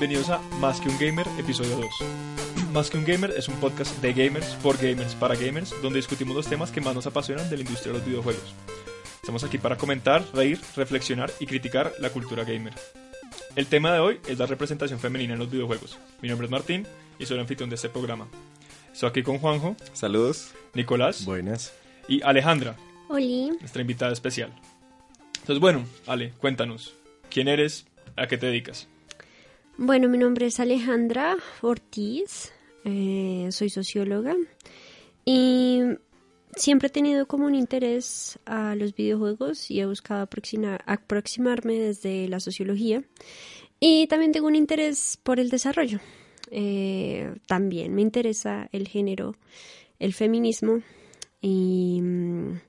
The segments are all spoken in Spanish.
Bienvenidos a Más que un Gamer, episodio 2. Más que un Gamer es un podcast de gamers, por gamers, para gamers, donde discutimos los temas que más nos apasionan de la industria de los videojuegos. Estamos aquí para comentar, reír, reflexionar y criticar la cultura gamer. El tema de hoy es la representación femenina en los videojuegos. Mi nombre es Martín y soy el anfitrión de este programa. Estoy aquí con Juanjo, Saludos. Nicolás Buenas. y Alejandra, Oli, nuestra invitada especial. Entonces, bueno, Ale, cuéntanos, ¿quién eres? ¿A qué te dedicas? Bueno, mi nombre es Alejandra Ortiz, eh, soy socióloga y siempre he tenido como un interés a los videojuegos y he buscado aproximar- aproximarme desde la sociología y también tengo un interés por el desarrollo. Eh, también me interesa el género, el feminismo y mm,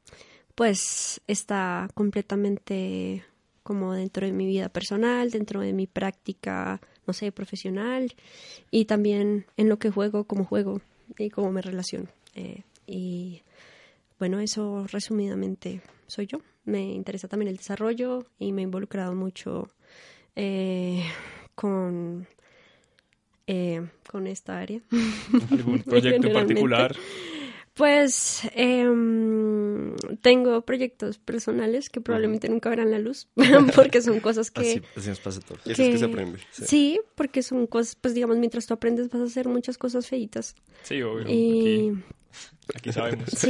pues está completamente como dentro de mi vida personal, dentro de mi práctica, no sé, profesional y también en lo que juego, cómo juego y cómo me relaciono. Eh, y bueno, eso resumidamente soy yo. Me interesa también el desarrollo y me he involucrado mucho eh, con, eh, con esta área. ¿Algún proyecto en particular? Pues em, tengo proyectos personales que probablemente nunca verán la luz porque son cosas que... Así, así nos pasa a todos. Y así es que se aprende. Sí. Sí. porque son cosas, pues digamos, mientras tú aprendes vas a hacer muchas cosas feitas. Sí, obvio. Y Aquí, aquí sabemos. sí.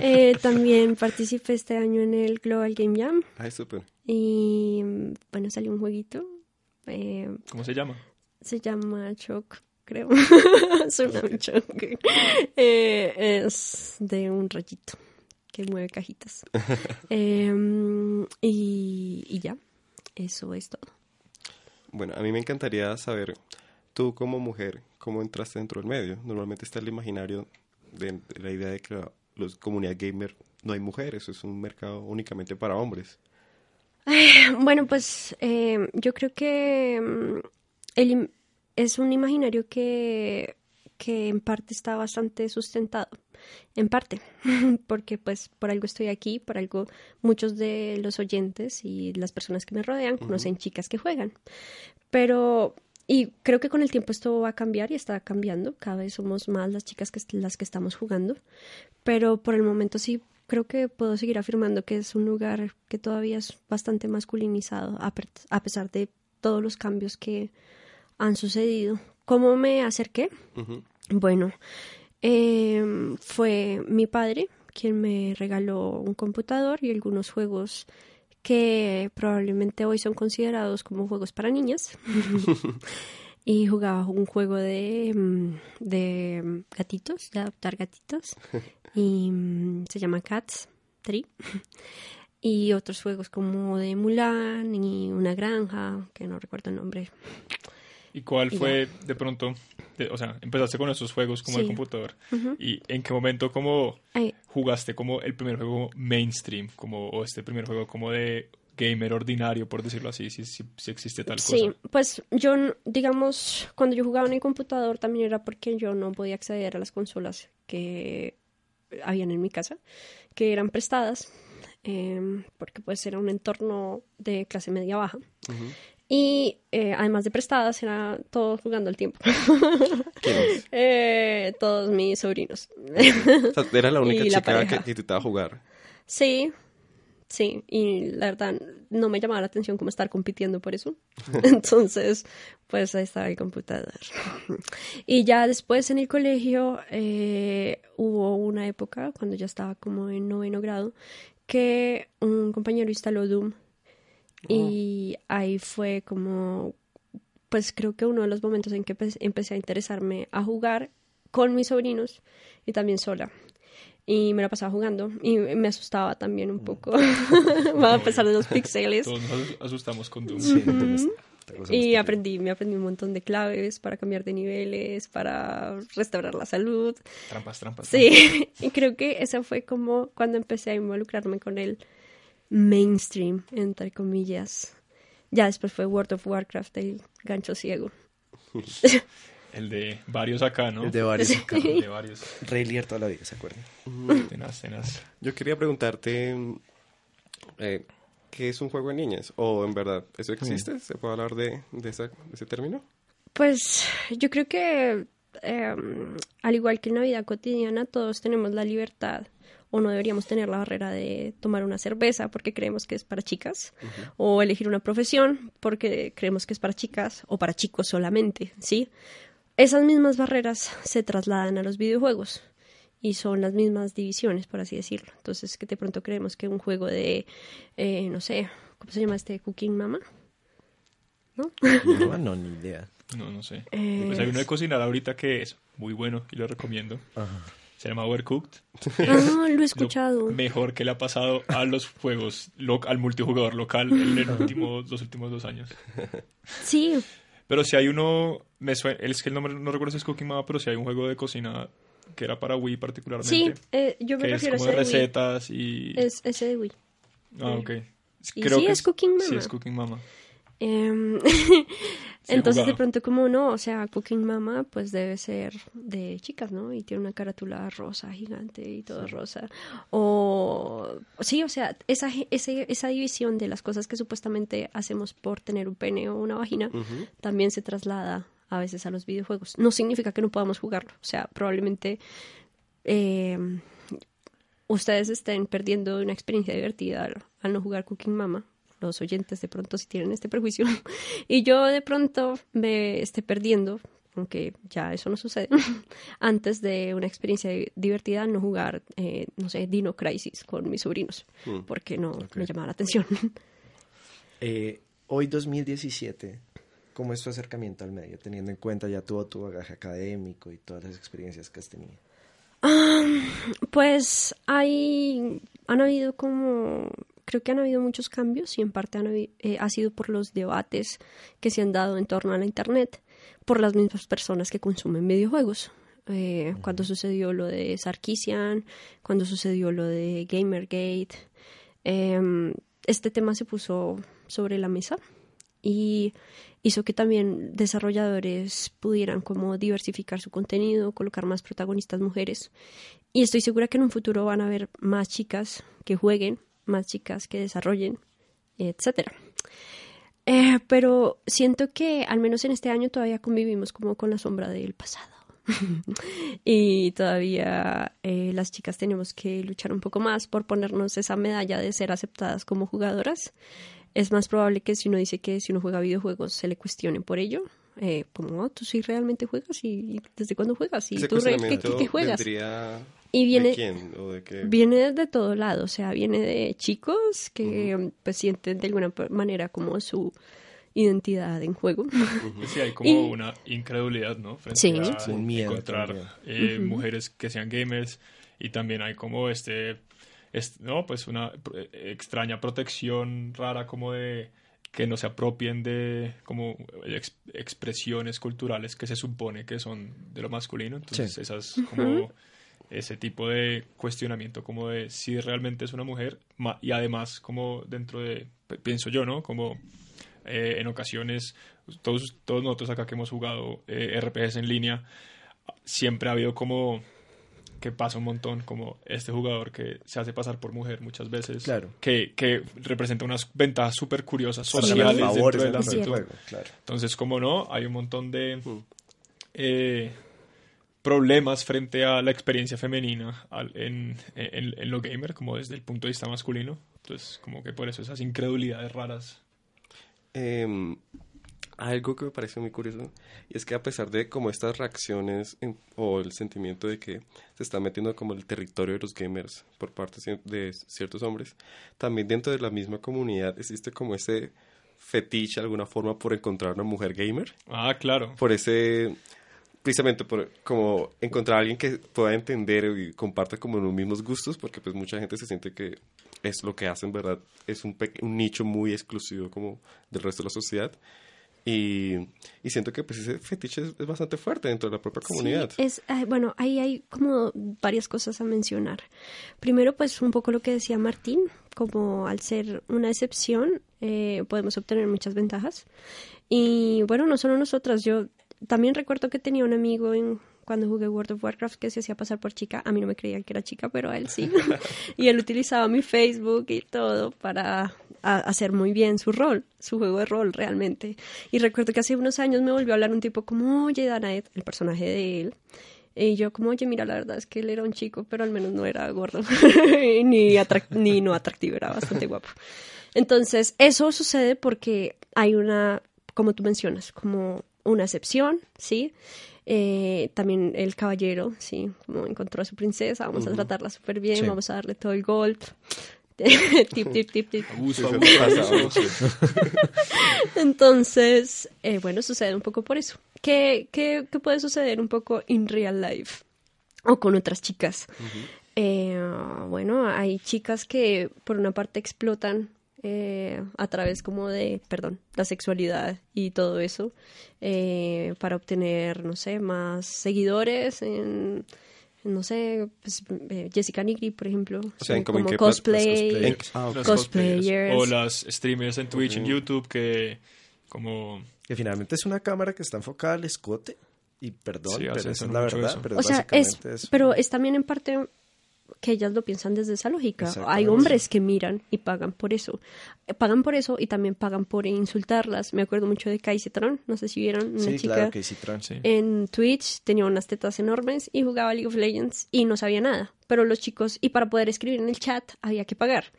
Eh, también participé este año en el Global Game Jam Ay, súper. y bueno, salió un jueguito. eh, ¿Cómo se llama? se llama Choc, creo. Un Choc. Eh, es de un rayito que mueve cajitas. Em, y, y ya, eso es todo. Bueno, a mí me encantaría saber, tú como mujer, ¿cómo entraste dentro del medio? Normalmente está el imaginario de, de la idea de que la los, comunidad gamer no hay mujeres, es un mercado únicamente para hombres. Bueno, pues eh, yo creo que mm, el es un imaginario que, que en parte está bastante sustentado. En parte, porque pues por algo estoy aquí, por algo muchos de los oyentes y las personas que me rodean conocen chicas que juegan. Pero, y creo que con el tiempo esto va a cambiar y está cambiando. Cada vez somos más las chicas que las que estamos jugando. Pero por el momento sí creo que puedo seguir afirmando que es un lugar que todavía es bastante masculinizado, a, pesar de todos los cambios que han sucedido. ¿Cómo me acerqué? Bueno, em, fue mi padre quien me regaló un computador y algunos juegos que probablemente hoy son considerados como juegos para niñas. y jugaba un juego de, mm, de gatitos, de adoptar gatitos. y mm, se llama Cats Tree. y otros juegos como de Mulan y una granja, que no recuerdo el nombre. ¿Y cuál Y fue de pronto? de- o sea, empezaste con esos juegos como el Sí. computador. Ujú. ¿Y en qué momento como Ay, jugaste como el primer juego mainstream? Como, o este primer juego como de gamer ordinario, por decirlo así, si, si, si existe tal Sí, cosa. pues yo, digamos, cuando yo jugaba en el computador también era porque yo no podía acceder a las consolas que habían en mi casa, que eran prestadas, em, porque pues era un entorno de clase media baja. Ujú. Y eh, además de prestadas, era todo jugando al tiempo. Eh, todos mis sobrinos. O sea, era la única Y chica que intentaba jugar. sí, Sí, y la verdad no me llamaba la atención como estar compitiendo por eso. Entonces, pues ahí estaba el computador. Y ya después en el colegio eh, hubo una época, cuando ya estaba como en noveno grado, que un compañero instaló Doom. Y ahí fue como, pues creo que uno de los momentos en que empe- empecé a interesarme a jugar con mis sobrinos y también sola. Y me la pasaba jugando y me asustaba también un poco, a pesar de los pixeles. Todos nos asu- asustamos con Doom. Sí, Y aprendí, me aprendí un montón de claves para cambiar de niveles, para restaurar la salud. Trampas, trampas. trampas. Sí, y creo que eso fue como cuando empecé a involucrarme con el mainstream, entre comillas. Ya después fue World of Warcraft, el gancho ciego. El de varios acá, ¿no? El de varios acá. El de varios. Rey Lear toda la vida, ¿se acuerdan? Tenaz, tenaz. Yo quería preguntarte, mm, eh, ¿qué es un juego de niñas? ¿O en verdad eso existe? ¿Se puede hablar de, de, esa- de ese término? Pues yo creo que eh, al igual que en la vida cotidiana, todos tenemos la libertad o no deberíamos tener la barrera de tomar una cerveza porque creemos que es para chicas o elegir una profesión porque creemos que es para chicas o para chicos solamente, ¿sí? Esas mismas barreras se trasladan a los videojuegos y son las mismas divisiones, por así decirlo. Entonces, que de pronto creemos que un juego de, eh, no sé, ¿cómo se llama este? Cooking Mama. ¿No? No, no, ni idea. No, no sé. Eh, Pues hay uno de cocinar ahorita que es muy bueno y lo recomiendo. Se llama Overcooked. Ah, lo he Lo escuchado. mejor que le ha pasado a los juegos, al multijugador local en el último- los últimos dos años. Sí, Pero si hay uno, me suena, es que el nombre no recuerdo si es Cooking Mama, pero si hay un juego de cocina que era para Wii particularmente. sí, eh, yo me que es refiero como a de ese de Wii. recetas y... Es ese de Wii. Ah, ok. Y sí, es Cooking Sí, Mama. es Cooking Mama. Em, Sí, Entonces de pronto como no, o sea, Cooking Mama pues debe ser de chicas, ¿no? Y tiene una carátula rosa gigante y todo rosa. O sí, o sea, esa, ese- esa división de las cosas que supuestamente hacemos por tener un pene o una vagina también se traslada a veces a los videojuegos. No significa que no podamos jugarlo, o sea, probablemente em, ustedes estén perdiendo una experiencia divertida al, al no jugar Cooking Mama. Los oyentes de pronto si tienen este prejuicio. y yo de pronto me esté perdiendo, aunque ya eso no sucede, antes de una experiencia di- divertida no jugar, eh, no sé, Dino Crisis con mis sobrinos, Mm. porque no me llamaba la atención. Eh, hoy 2017, ¿cómo es tu acercamiento al medio? Teniendo en cuenta ya todo tu bagaje académico y todas las experiencias que has tenido. Pues hay, han habido como, creo que han habido muchos cambios y en parte han habi- eh, ha sido por los debates que se han dado en torno a la Internet por las mismas personas que consumen videojuegos. Eh, Cuando sucedió lo de Sarkisian, cuando sucedió lo de Gamergate, em, este tema se puso sobre la mesa y hizo que también desarrolladores pudieran como diversificar su contenido, colocar más protagonistas mujeres. Y estoy segura que en un futuro van a haber más chicas que jueguen, más chicas que desarrollen, etcétera. Eh, pero siento que al menos en este año todavía convivimos como con la sombra del pasado. y todavía eh, las chicas tenemos que luchar un poco más por ponernos esa medalla de ser aceptadas como jugadoras. Es más probable que si uno dice que si uno juega videojuegos se le cuestione por ello. Eh, como, "Ah, tú sí realmente juegas y desde cuándo juegas y ¿Ese tú ¿qué, qué- qué juegas. vendría Y viene- ¿De quién? ¿O de qué? Viene de todo lado, o sea, viene de chicos que pues sienten de alguna manera como su identidad en juego. Sí, hay como Y- una incredulidad, ¿no? Frente Sí. a Sí, un miedo encontrar eh, mujeres que sean gamers y también hay como este, es- no, pues una extraña protección rara como de que no se apropien de como ex- expresiones culturales que se supone que son de lo masculino. Entonces, Sí. esas como ese tipo de cuestionamiento como de si realmente es una mujer y además como dentro de, pienso yo, ¿no? Como eh, en ocasiones, todos, todos nosotros acá que hemos jugado eh, RPGs en línea, siempre ha habido como que pasa un montón, como este jugador que se hace pasar por mujer muchas veces, Claro. que, que representa unas ventajas súper curiosas sociales ganar dentro favores del dentro del ámbito. juego, claro. Entonces, como no, hay un montón de eh, problemas frente a la experiencia femenina en, en, en lo gamer, como desde el punto de vista masculino. Entonces, como que por eso esas incredulidades raras. Em, algo que me parece muy curioso y es que a pesar de como estas reacciones en- o el sentimiento de que se está metiendo como el territorio de los gamers por parte de ciertos hombres, también dentro de la misma comunidad existe como ese fetiche de alguna forma por encontrar una mujer gamer, Ah, claro. por ese precisamente por como encontrar a alguien que pueda entender y comparta como los mismos gustos, porque pues mucha gente se siente que es lo que hacen, ¿verdad? Es un, un nicho muy exclusivo como del resto de la sociedad. Y, y siento que pues ese fetiche es, es bastante fuerte dentro de la propia comunidad. Sí, es, bueno, ahí hay como varias cosas a mencionar. Primero, pues un poco lo que decía Martín, como al ser una excepción, eh, podemos obtener muchas ventajas. Y bueno, no solo nosotras, yo también recuerdo que tenía un amigo en, cuando jugué World of Warcraft que se hacía pasar por chica. A mí no me creía que era chica, pero a él sí. y él utilizaba mi Facebook y todo para hacer muy bien su rol, su juego de rol realmente. Y recuerdo que hace unos años me volvió a hablar un tipo como, oye, Danaet, el personaje de él. Y yo como, oye, mira, la verdad es que él era un chico, pero al menos no era gordo, ni, ni no atractivo, era bastante guapo. Entonces, eso sucede porque hay una, como tú mencionas, como una excepción, ¿sí? Eh, también el caballero, ¿sí? Como encontró a su princesa, vamos a tratarla súper bien, Sí. vamos a darle todo el gold. tip, tip, tip, tip. Abuso, abuso. Entonces, eh, bueno, sucede un poco por eso. ¿Qué, qué, qué puede suceder un poco in real life? O con otras chicas. Eh, bueno, hay chicas que por una parte explotan eh, a través como de, perdón, la sexualidad y todo eso eh, para obtener, no sé, más seguidores en, no sé, pues, eh, Jessica Nigri, por ejemplo, O sea, como cosplay, ah, Cosplayers. O las streamers en Twitch, en YouTube, que como... Que finalmente es una cámara que está enfocada al escote. Y perdón, Sí, pero esa es la verdad. eso. Pero o sea, es, básicamente es, pero es también en parte que ellas lo piensan desde esa lógica. Hay hombres que miran y pagan por eso. Eh, Pagan por eso y también pagan por insultarlas. Me acuerdo mucho de Kai Citron, no sé si vieron, una Sí, chica claro Tron. Sí. en Twitch, tenía unas tetas enormes y jugaba League of Legends y no sabía nada. Pero los chicos, y para poder escribir en el chat había que pagar.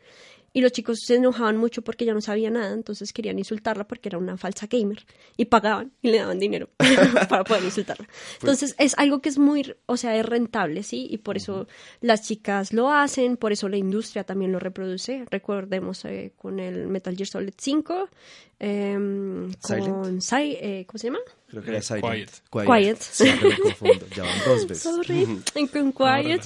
Y los chicos se enojaban mucho porque ya no sabía nada, entonces querían insultarla porque era una falsa gamer. Y pagaban y le daban dinero para poder insultarla. Entonces es algo que es muy, o sea, es rentable, ¿sí? Y por eso las chicas lo hacen, por eso la industria también lo reproduce. Recordemos eh, con el Metal Gear Solid 5, em, con... Si- eh, ¿Cómo se llama? Creo que era Eh, Silent. Quiet. Quiet. Siempre me confundo. Ya van dos veces. Sorry. Y con Quiet,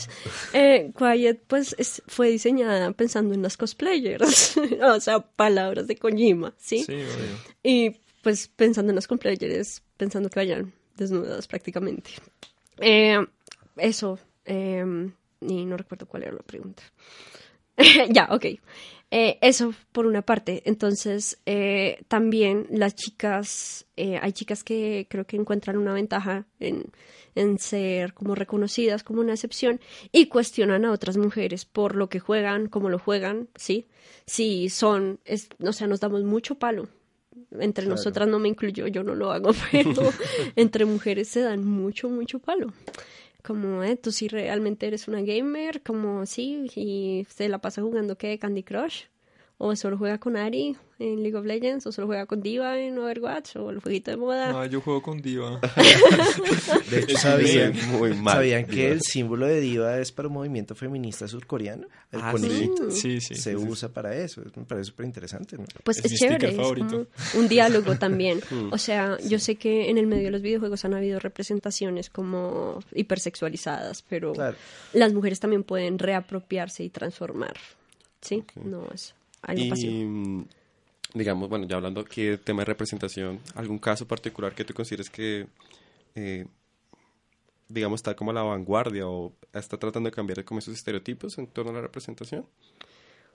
eh, Quiet pues es- fue diseñada pensando en las cosplayers, o sea, palabras de Kojima, ¿sí? Sí, obvio. Y pues pensando en las cosplayers, pensando que vayan desnudas prácticamente. Eh, eso, eh, y no recuerdo cuál era la pregunta. ya, ok. Eh, eso por una parte. Entonces, eh, también las chicas, eh, hay chicas que creo que encuentran una ventaja en, en ser como reconocidas como una excepción y cuestionan a otras mujeres por lo que juegan, cómo lo juegan, ¿sí? Si son, es, o sea, nos damos mucho palo. Entre Claro. nosotras no me incluyo, yo no lo hago, pero entre mujeres se dan mucho, mucho palo como, eh, tú sí realmente eres una gamer, como sí, y se la pasa jugando que Candy Crush, o solo juega con Ari en League of Legends, o solo juega con Diva en Overwatch, o el jueguito de moda. Ah, yo juego con Diva. De hecho, ¿sabían, muy mal. ¿sabían que el símbolo de diva es para un movimiento feminista surcoreano? El Ah, conejito Sí, sí. se usa para eso. Me parece súper interesante, ¿no? Pues Es es, mi chévere, es favorito. un diálogo también. O sea, yo sé que en el medio de los videojuegos han habido representaciones como hipersexualizadas, pero Claro. las mujeres también pueden reapropiarse y transformar. ¿Sí? No es Y, pasivo. mm, digamos, bueno, ya hablando aquí del tema de representación, ¿algún caso particular que tú consideres que, eh, digamos, está como a la vanguardia o está tratando de cambiar como esos estereotipos en torno a la representación?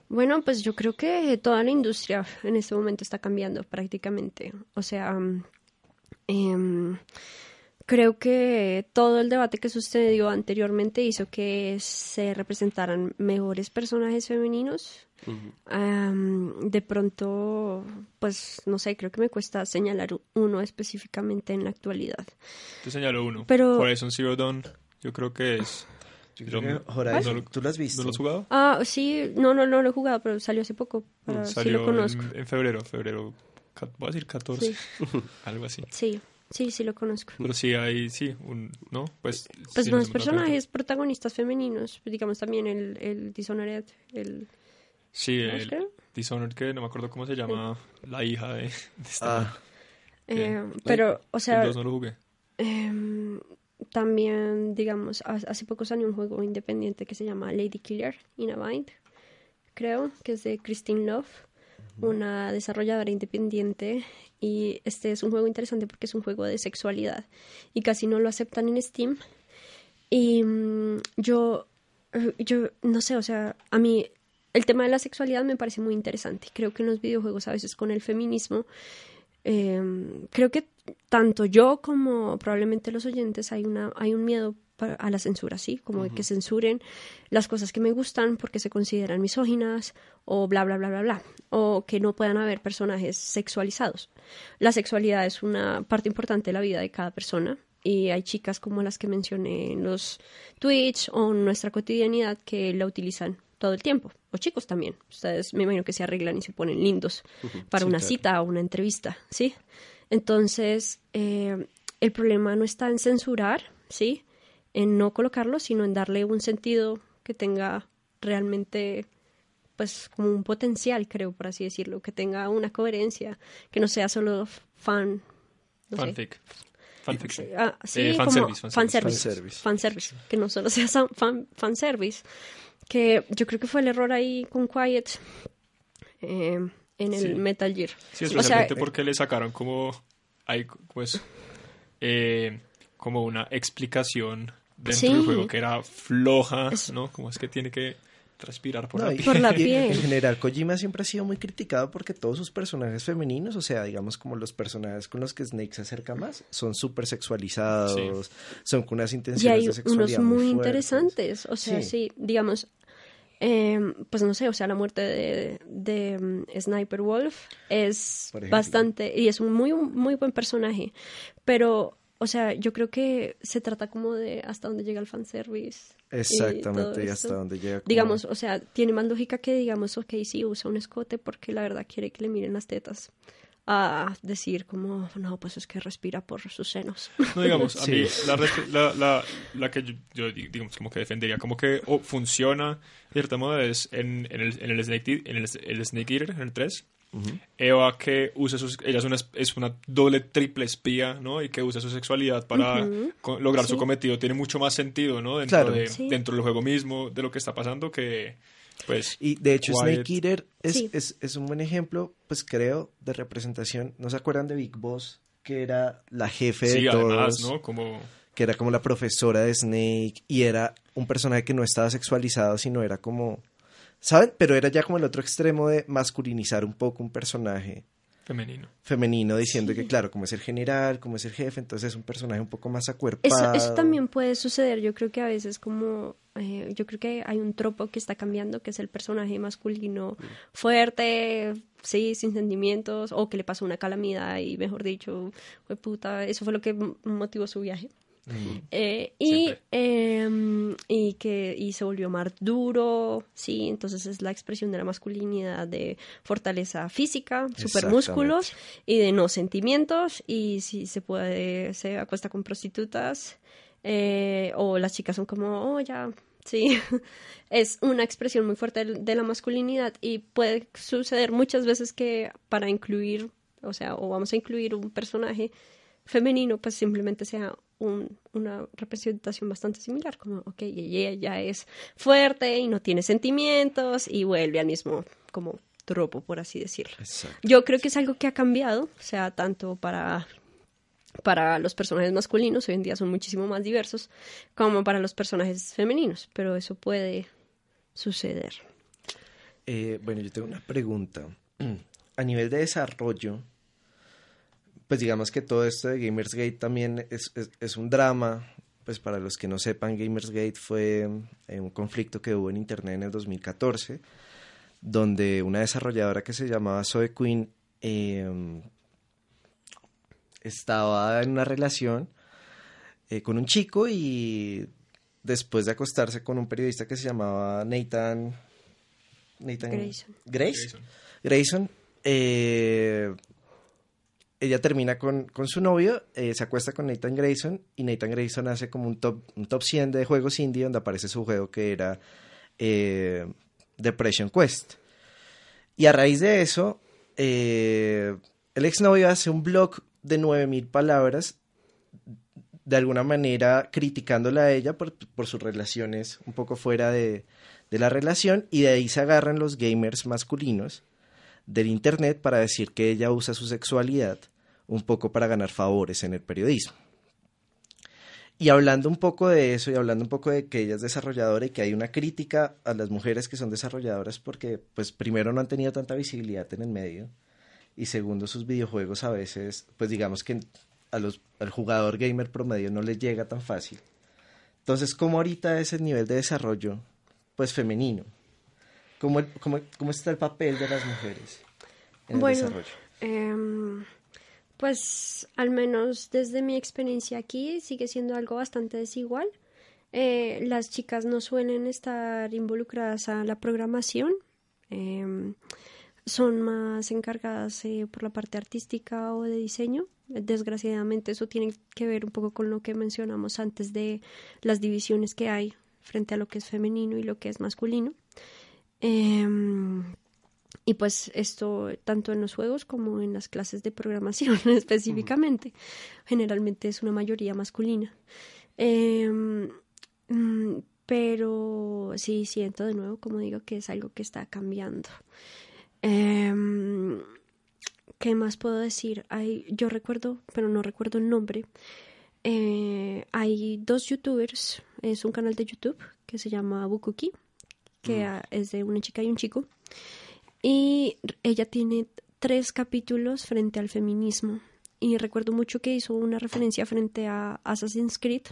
Bueno, pues yo creo que toda la industria en este momento está cambiando prácticamente. O sea, mm, em, creo que todo el debate que sucedió anteriormente hizo que se representaran mejores personajes femeninos. Am, de pronto, pues no sé, creo que me cuesta señalar uno específicamente en la actualidad. Te señalo uno. Pero- Horizon Zero Dawn, yo creo que es... Yo Lo- creo que Horizon, ¿No lo- ¿tú lo has visto? ¿No lo has jugado? Ah, sí, no, no, no lo he jugado, pero salió hace poco. sí Salió lo conozco. En, en febrero, febrero, voy a decir 14, Sí. algo así. Sí, sí, sí lo conozco. Pero sí hay, sí, un, ¿no? Pues, Pues sí, personajes protagonistas femeninos, digamos también el, el Dishonored, el... Sí, ¿no? el creo? Dishonored, que no me acuerdo cómo se llama, la hija de, de esta. Ah, Eh, pero, o sea, el 2 no lo jugué. Em, también, digamos, ha- hace poco salió un juego independiente que se llama Lady Killer in a Bind, creo, que es de Christine Love, una desarrolladora independiente. Y este es un juego interesante porque es un juego de sexualidad y casi no lo aceptan en Steam. Y mm, yo, eh, yo no sé, o sea, a mí el tema de la sexualidad me parece muy interesante. Creo que en los videojuegos a veces con el feminismo eh, creo que tanto yo como probablemente los oyentes hay una hay un miedo a la censura, ¿sí? Como de que censuren las cosas que me gustan porque se consideran misóginas o bla, bla, bla, bla, bla. O que no puedan haber personajes sexualizados. La sexualidad es una parte importante de la vida de cada persona y hay chicas como las que mencioné en los Twitch o en nuestra cotidianidad que la utilizan todo el tiempo. O chicos también. Ustedes me imagino que se arreglan y se ponen lindos para Sí, una claro. cita o una entrevista, ¿sí? Entonces, eh, el problema no está en censurar, ¿sí? En no colocarlo, sino en darle un sentido que tenga realmente, pues, como un potencial, creo, por así decirlo, que tenga una coherencia, que no sea solo fan. No sé. Fanfic. Fanfiction. Ah, sí, Eh, como fanservice, fanservice. fanservice. Fanservice. Fanservice, que no solo sea fan, fanservice. Que yo creo que fue el error ahí con Quiet eh, en el Sí. Metal Gear. Sí, o sea, especialmente porque le sacaron como, hay, pues, eh, como una explicación dentro Sí. del juego que era floja, Es- ¿no? Como es que tiene que respirar por No, la y- piel. Por la y piel. En general, Kojima siempre ha sido muy criticado porque todos sus personajes femeninos, o sea, digamos como los personajes con los que Snake se acerca más, son súper sexualizados, son con unas y intenciones hay de unos sexualidad muy, fuertes. interesantes. O sea, Sí. sí, digamos, eh, pues no sé, o sea, la muerte de, de, mm, Sniper Wolf es bastante, y es un muy, muy buen personaje, pero, o sea, yo creo que se trata como de hasta dónde llega el fanservice. Exactamente, y hasta donde llega. como- Digamos, o sea, tiene más lógica que digamos, ok, sí, usa un escote porque la verdad quiere que le miren las tetas. A decir como, no, pues es que respira por sus senos. No, digamos, a Sí. mí la, la, la, la que yo, yo, digamos, como que defendería, como que o funciona, de cierta modo, es en, en, el, en, el Snake, en el, el Snake Eater, en el 3. Eva que usa sus, ella es una, es una doble triple espía, ¿no? Y que usa su sexualidad para lograr su cometido. Tiene mucho más sentido, ¿no? Dentro, Claro. de, Sí. dentro del juego mismo, de lo que está pasando, que pues... Y de hecho, Quiet. Snake Eater es, Sí. es, es un buen ejemplo, pues creo, de representación. ¿No se acuerdan de Big Boss? Que era la jefe de Sí, todos. además, ¿no? Como... que era como la profesora de Snake y era un personaje que no estaba sexualizado, sino era como, ¿saben? Pero era ya como el otro extremo de masculinizar un poco un personaje femenino. femenino, diciendo que claro, como es el general, como es el jefe, entonces es un personaje un poco más acuerpado. Eso, eso también puede suceder. Yo creo que a veces como... eh, yo creo que hay un tropo que está cambiando, que es el personaje masculino fuerte, sí, sin sentimientos, o que le pasó una calamidad y, mejor dicho, fue puta, eso fue lo que motivó su viaje. Mm. Eh, y, eh, y que y se volvió más duro, sí, entonces es la expresión de la masculinidad de fortaleza física, super músculos y de no sentimientos y si se puede se acuesta con prostitutas eh, o las chicas son como oh ya sí. Es una expresión muy fuerte de la masculinidad y puede suceder muchas veces que para incluir o sea o vamos a incluir un personaje femenino pues simplemente sea un- una representación bastante similar, como, ok, ella ya es fuerte y no tiene sentimientos y vuelve al mismo como tropo, por así decirlo. Exacto. Yo creo que es algo que ha cambiado, o sea, tanto para, para los personajes masculinos, hoy en día son muchísimo más diversos, como para los personajes femeninos, pero eso puede suceder. Eh, bueno, yo tengo una pregunta. A nivel de desarrollo, pues digamos que todo esto de Gamersgate también es, es, es un drama. Pues para los que no sepan, Gamersgate fue eh, un conflicto que hubo en Internet en el 2014, donde una desarrolladora que se llamaba Zoe Quinn eh, estaba en una relación eh, con un chico y después de acostarse con un periodista que se llamaba Nathan... Nathan Grayson. Grace. Grayson. Grayson, eh, ella termina con, con su novio, eh, se acuesta con Nathan Grayson y Nathan Grayson hace como un top, un top 100 de juegos indie donde aparece su juego que era eh, Depression Quest. Y a raíz de eso, eh, el exnovio hace un blog de 9000 palabras, de alguna manera criticándola a ella por, por sus relaciones un poco fuera de, de la relación, y de ahí se agarran los gamers masculinos del Internet para decir que ella usa su sexualidad un poco para ganar favores en el periodismo. Y hablando un poco de eso y hablando un poco de que ella es desarrolladora y que hay una crítica a las mujeres que son desarrolladoras porque pues primero no han tenido tanta visibilidad en el medio y segundo sus videojuegos a veces pues digamos que a los, al jugador gamer promedio no les llega tan fácil. Entonces, ¿cómo ahorita es el nivel de desarrollo pues femenino? ¿Cómo, cómo, cómo está el papel de las mujeres en el Bueno, desarrollo? Em, pues al menos desde mi experiencia aquí sigue siendo algo bastante desigual. Eh, las chicas no suelen estar involucradas a la programación. em, son más encargadas eh, por la parte artística o de diseño. Desgraciadamente eso tiene que ver un poco con lo que mencionamos antes de las divisiones que hay frente a lo que es femenino y lo que es masculino. Em, y pues esto tanto en los juegos como en las clases de programación específicamente. Generalmente es una mayoría masculina. Em, mm, pero sí siento de nuevo, como digo, que es algo que está cambiando. Em, ¿Qué más puedo decir? Hay, yo recuerdo, pero no recuerdo el nombre. eh, hay dos youtubers, es un canal de YouTube que se llama Bukuki, que ah, es de una chica y un chico. Y ella tiene tres capítulos frente al feminismo. Y recuerdo mucho que hizo una referencia frente a Assassin's Creed,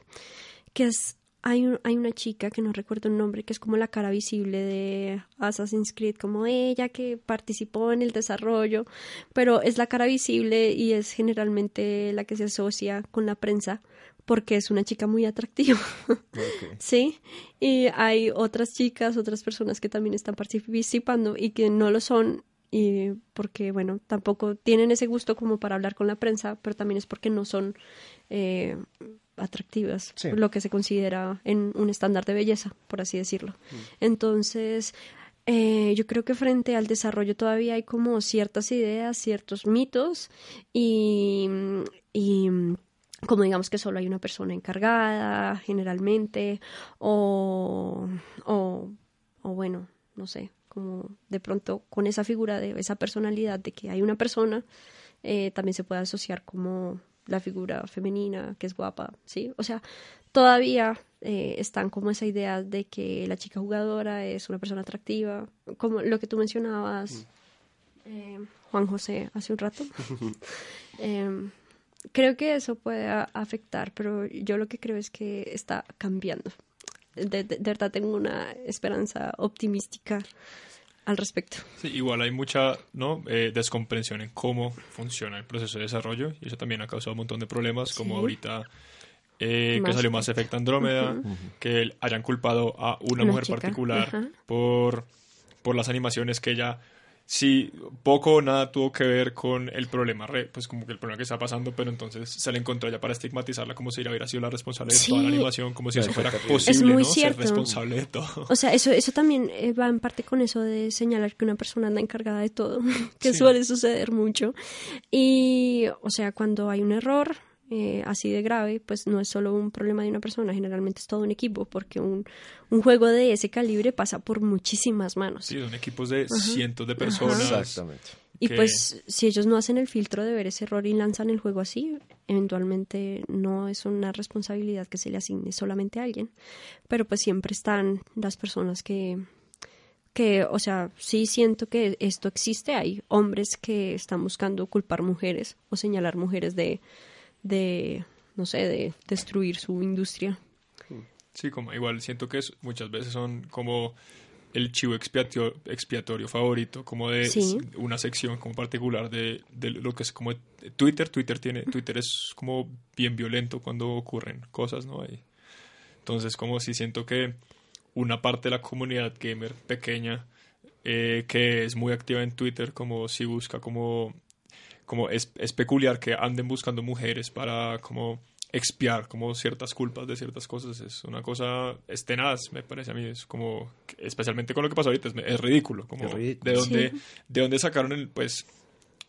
que es hay, un- hay una chica que no recuerdo el nombre, que es como la cara visible de Assassin's Creed, como ella que participó en el desarrollo, pero es la cara visible y es generalmente la que se asocia con la prensa porque es una chica muy atractiva. Sí, y hay otras chicas, otras personas que también están participando y que no lo son, y porque, bueno, tampoco tienen ese gusto como para hablar con la prensa, pero también es porque no son eh, atractivas, Sí. lo que se considera en un estándar de belleza, por así decirlo. Entonces, eh, yo creo que frente al desarrollo todavía hay como ciertas ideas, ciertos mitos y, y como digamos que solo hay una persona encargada generalmente o, o, o bueno, no sé, como de pronto con esa figura de esa personalidad de que hay una persona, eh, también se puede asociar como la figura femenina que es guapa, ¿sí? O sea, todavía eh, están como esa idea de que la chica jugadora es una persona atractiva, como lo que tú mencionabas, eh, Juan José, hace un rato. Creo que eso puede afectar, pero yo lo que creo es que está cambiando. De, de- de verdad tengo una esperanza optimística al respecto. Sí, igual hay mucha ¿no? Eh, descomprensión en cómo funciona el proceso de desarrollo y eso también ha causado un montón de problemas, como Sí. ahorita eh, que salió Mass Effect Andrómeda, que hayan culpado a una, Una mujer chica, particular por, por las animaciones que ella sí poco o nada tuvo que ver con el problema, re- pues como que el problema que está pasando, pero entonces se le encontró ella para estigmatizarla como si ella hubiera sido la responsable de toda la animación, como si eso fuera Es posible, muy ¿no? cierto. Ser responsable de todo. O sea, eso, eso también eh, va en parte con eso de señalar que una persona anda encargada de todo, que Sí. suele suceder mucho. Y, o sea, cuando hay un error eh, así de grave, pues no es solo un problema de una persona, generalmente es todo un equipo, porque un, un juego de ese calibre pasa por muchísimas manos. Sí, son equipos de cientos de personas. Exactamente. Y pues si ellos no hacen el filtro de ver ese error y lanzan el juego así, eventualmente no es una responsabilidad que se le asigne solamente a alguien, pero pues siempre están las personas que que, o sea, sí siento que esto existe. Hay hombres que están buscando culpar mujeres o señalar mujeres de, de no sé, de destruir su industria. Sí, como igual siento que es, muchas veces son como el chivo expiatorio, expiatorio favorito, como de Sí. una sección como particular de, de lo que es como Twitter. Twitter tiene, Twitter es como bien violento cuando ocurren cosas, ¿no? Ahí. Entonces, como si siento que una parte de la comunidad gamer pequeña eh, que es muy activa en Twitter, como si busca como, como es, es peculiar que anden buscando mujeres para como expiar como ciertas culpas de ciertas cosas es una cosa es tenaz me parece a mí es como especialmente con lo que pasó ahorita es, es ridículo como Es ridículo. de dónde Sí. de dónde sacaron el pues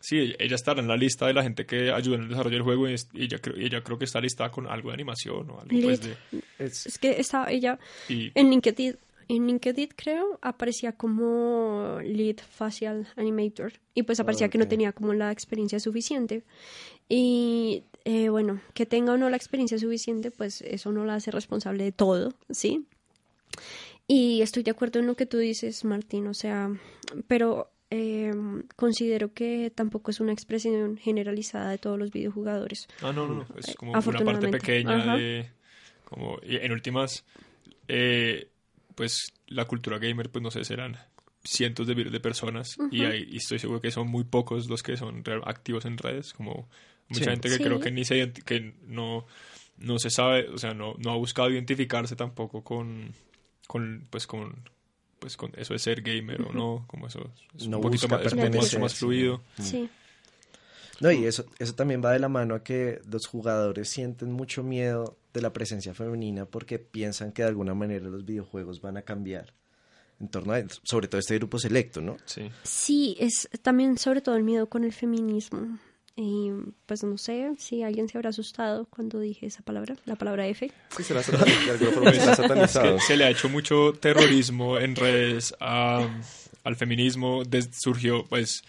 sí ella estará en la lista de la gente que ayuda en el desarrollo del juego y, es- y ella, creo- y ella creo que está listada con algo de animación o algo pues de Es- Es que estaba ella y en LinkedIn, en LinkedIn creo aparecía como lead facial animator y pues aparecía que no tenía como la experiencia suficiente y eh, bueno que tenga o no la experiencia suficiente pues eso no la hace responsable de todo sí y estoy de acuerdo en lo que tú dices Martín o sea pero eh, considero que tampoco es una expresión generalizada de todos los videojugadores Ah, no, no. Es como una parte pequeña Ajá. de. Como, y en últimas, eh, pues la cultura gamer, pues no sé, serán cientos de miles de personas y, hay, y estoy seguro que son muy pocos los que son real- activos en redes. Como mucha Sí. gente que Sí. creo que ni se que no, no se sabe, o sea, no, no ha buscado identificarse tampoco con, con pues con pues con eso de ser gamer o no, como eso es No un poquito más, es más- sí. fluido. No, y eso, eso también va de la mano a que los jugadores sienten mucho miedo de la presencia femenina porque piensan que de alguna manera los videojuegos van a cambiar en torno a, sobre todo este grupo selecto, ¿no? Sí. Sí, es también sobre todo el miedo con el feminismo. Y pues no sé si alguien se habrá asustado cuando dije esa palabra, la palabra F. Sí, se la satanizado. que se le ha hecho mucho terrorismo en redes a- al feminismo. Des- surgió, pues,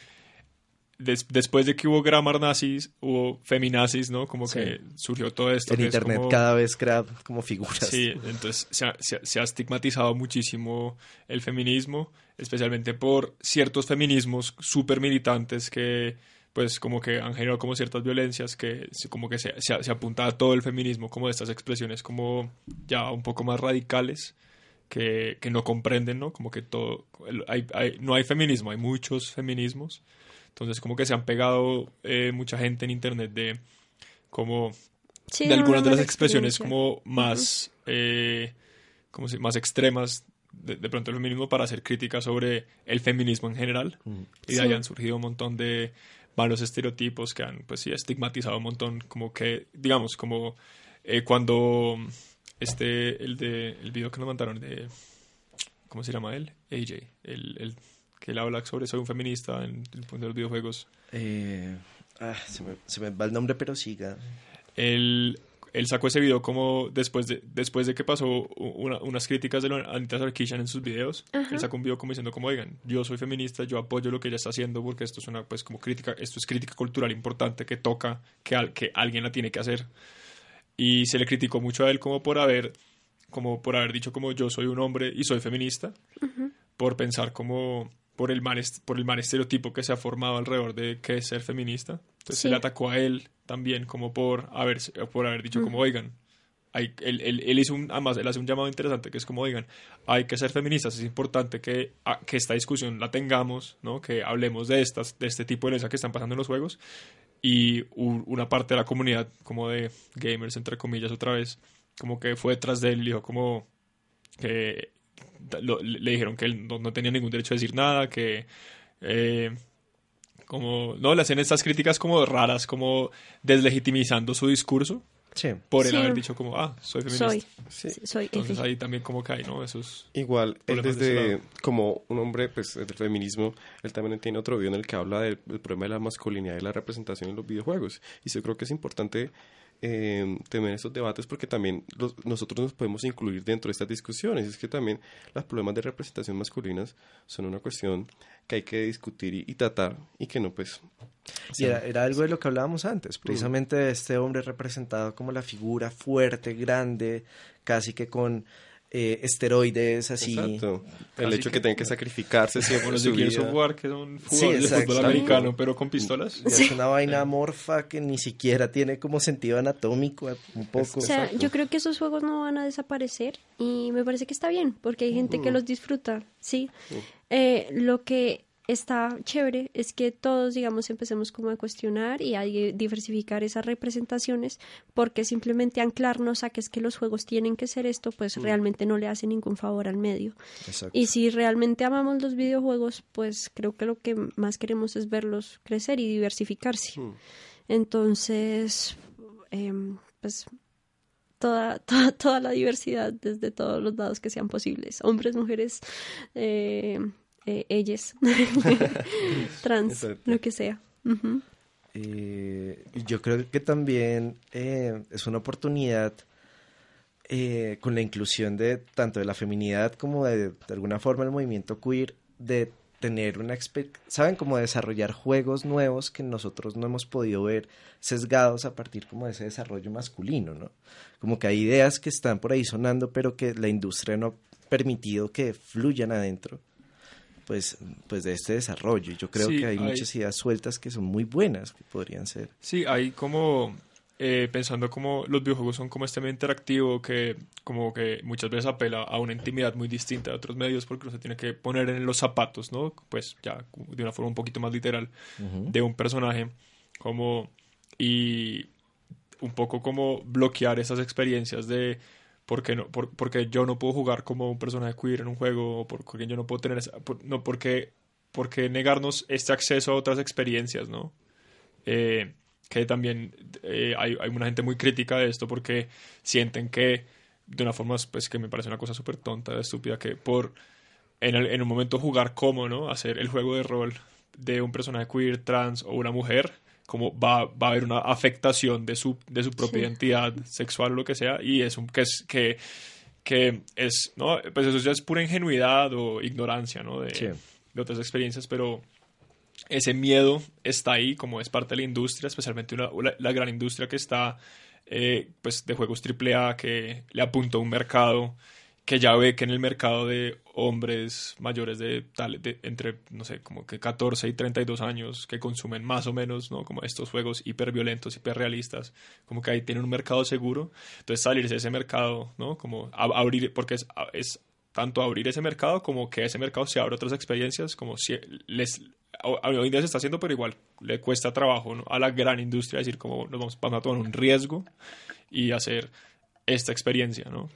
des- después de que hubo grammar nazis, hubo feminazis, ¿no? Como Sí. que surgió todo esto. En es internet como- cada vez crea como figuras. Sí, entonces se ha, se ha- se ha estigmatizado muchísimo el feminismo, especialmente por ciertos feminismos súper militantes que pues como que han generado como ciertas violencias que como que se, se, se apunta a todo el feminismo como de estas expresiones como ya un poco más radicales que, que no comprenden, ¿no? Como que todo, hay, hay- no hay feminismo, hay muchos feminismos. Entonces como que se han pegado eh, mucha gente en internet de como Sí, de algunas de las expresiones como más, eh, como si- más extremas de, de pronto el feminismo para hacer críticas sobre el feminismo en general. Y de ahí Sí. han surgido un montón de malos estereotipos que han, pues sí, estigmatizado un montón, como que, digamos, como eh, cuando este, el de, el video que nos mandaron de, ¿cómo se llama él? AJ, el, el que él habla sobre soy un feminista en el punto de los videojuegos. Eh, ah, se, me, se me va el nombre, pero siga. él, él sacó ese video como después de, después de que pasó una- unas críticas de lo- Anita Sarkeesian en sus videos. Ajá. Él sacó un video como diciendo como, oigan, yo soy feminista, yo apoyo lo que ella está haciendo porque esto es una, pues, como crítica, esto es crítica cultural importante que toca, que, al- que alguien la tiene que hacer. Y se le criticó mucho a él como por haber, como por haber dicho como yo soy un hombre y soy feminista, por pensar como por el mal por el mal estereotipo que se ha formado alrededor de qué es ser feminista. Entonces se Sí. le atacó a él también como por haber por haber dicho como oigan, hay, él, él- él hizo un, además él hace un llamado interesante que es como oigan, hay que ser feministas, es importante que, a- que esta discusión la tengamos, ¿no? que hablemos de estas, de este tipo de violencia que están pasando en los juegos y u- una parte de la comunidad como de gamers entre comillas otra vez como que fue detrás de él y dijo como que lo- le dijeron que él no, no tenía ningún derecho a decir nada que eh, como no le hacen estas críticas como raras como deslegitimizando su discurso Sí. por el Sí. haber dicho como ah soy feminista Soy, Sí. soy entonces F. ahí también como que hay no esos Igual, él de desde, como un hombre pues, del feminismo, él también tiene otro video en el que habla del, del problema de la masculinidad y la representación en los videojuegos. Y yo creo que es importante eh, tener estos debates porque también los- nosotros nos podemos incluir dentro de estas discusiones. Es que también los problemas de representación masculinas son una cuestión que hay que discutir y, y tratar y que no pues... Y era, era algo de lo que hablábamos antes, precisamente de este hombre representado como la figura fuerte, grande, casi que con eh, esteroides, así. Exacto. El Así hecho que- que tengan que sacrificarse siempre los de Gears of War, que son Sí, jugadores de exacto. fútbol americano, pero con pistolas. Y Es una vaina amorfa que ni siquiera tiene como sentido anatómico, un poco. O sea, Exacto. yo creo que esos juegos no van a desaparecer y me parece que está bien, porque hay gente que los disfruta, ¿sí? Eh, lo que está chévere es que todos, digamos, empecemos como a cuestionar y a di- diversificar esas representaciones, porque simplemente anclarnos a que es que los juegos tienen que ser esto, pues realmente no le hace ningún favor al medio. Exacto. Y si realmente amamos los videojuegos, pues creo que lo que más queremos es verlos crecer y diversificarse. Mm. Entonces, em, pues toda, toda, toda la diversidad desde todos los lados que sean posibles. Hombres, mujeres, eh, eh, ellas, trans, Exacto. lo que sea. Eh, yo creo que también eh, es una oportunidad eh, con la inclusión de tanto de la feminidad como de, de alguna forma el movimiento queer de tener una saben como desarrollar juegos nuevos que nosotros no hemos podido ver sesgados a partir como de ese desarrollo masculino, ¿no? Como que hay ideas que están por ahí sonando pero que la industria no ha permitido que fluyan adentro pues, pues de este desarrollo. Yo creo Sí, que hay, hay- muchas ideas sueltas que son muy buenas, que podrían ser. Sí, hay como eh, pensando como los videojuegos son como este medio interactivo que como que muchas veces apela a una intimidad muy distinta de otros medios porque uno se tiene que poner en los zapatos, ¿no? Pues ya de una forma un poquito más literal de un personaje como y un poco como bloquear esas experiencias de por qué no por, porque yo no puedo jugar como un personaje queer en un juego o por- porque yo no puedo tener esa, no porque porque negarnos este acceso a otras experiencias, ¿no? Eh, que también eh, hay, hay una gente muy crítica de esto porque sienten que de una forma pues que me parece una cosa súper tonta, estúpida, que por en, el- en un momento jugar como, ¿no? Hacer el juego de rol de un personaje queer, trans o una mujer, como va, va a haber una afectación de su, de su propia Sí. identidad sexual o lo que sea, y es un, que es que, que es, ¿no? Pues eso ya es pura ingenuidad o ignorancia, ¿no? De, Sí. de otras experiencias, pero ese miedo está ahí como es parte de la industria, especialmente una- la, la gran industria que está eh, pues de juegos AAA que le apunta a un mercado que ya ve que en el mercado de hombres mayores de tal de entre no sé como que 14 y 32 años que consumen más o menos no como estos juegos hiperviolentos hiperrealistas como que ahí tienen un mercado seguro. Entonces salirse de ese mercado no como abrir porque es, es tanto abrir ese mercado como que ese mercado se abra otras experiencias como si les ho- hoy en día se está haciendo pero igual le cuesta trabajo ¿no? a la gran industria decir como nos vamos, vamos a tomar un riesgo y hacer esta experiencia no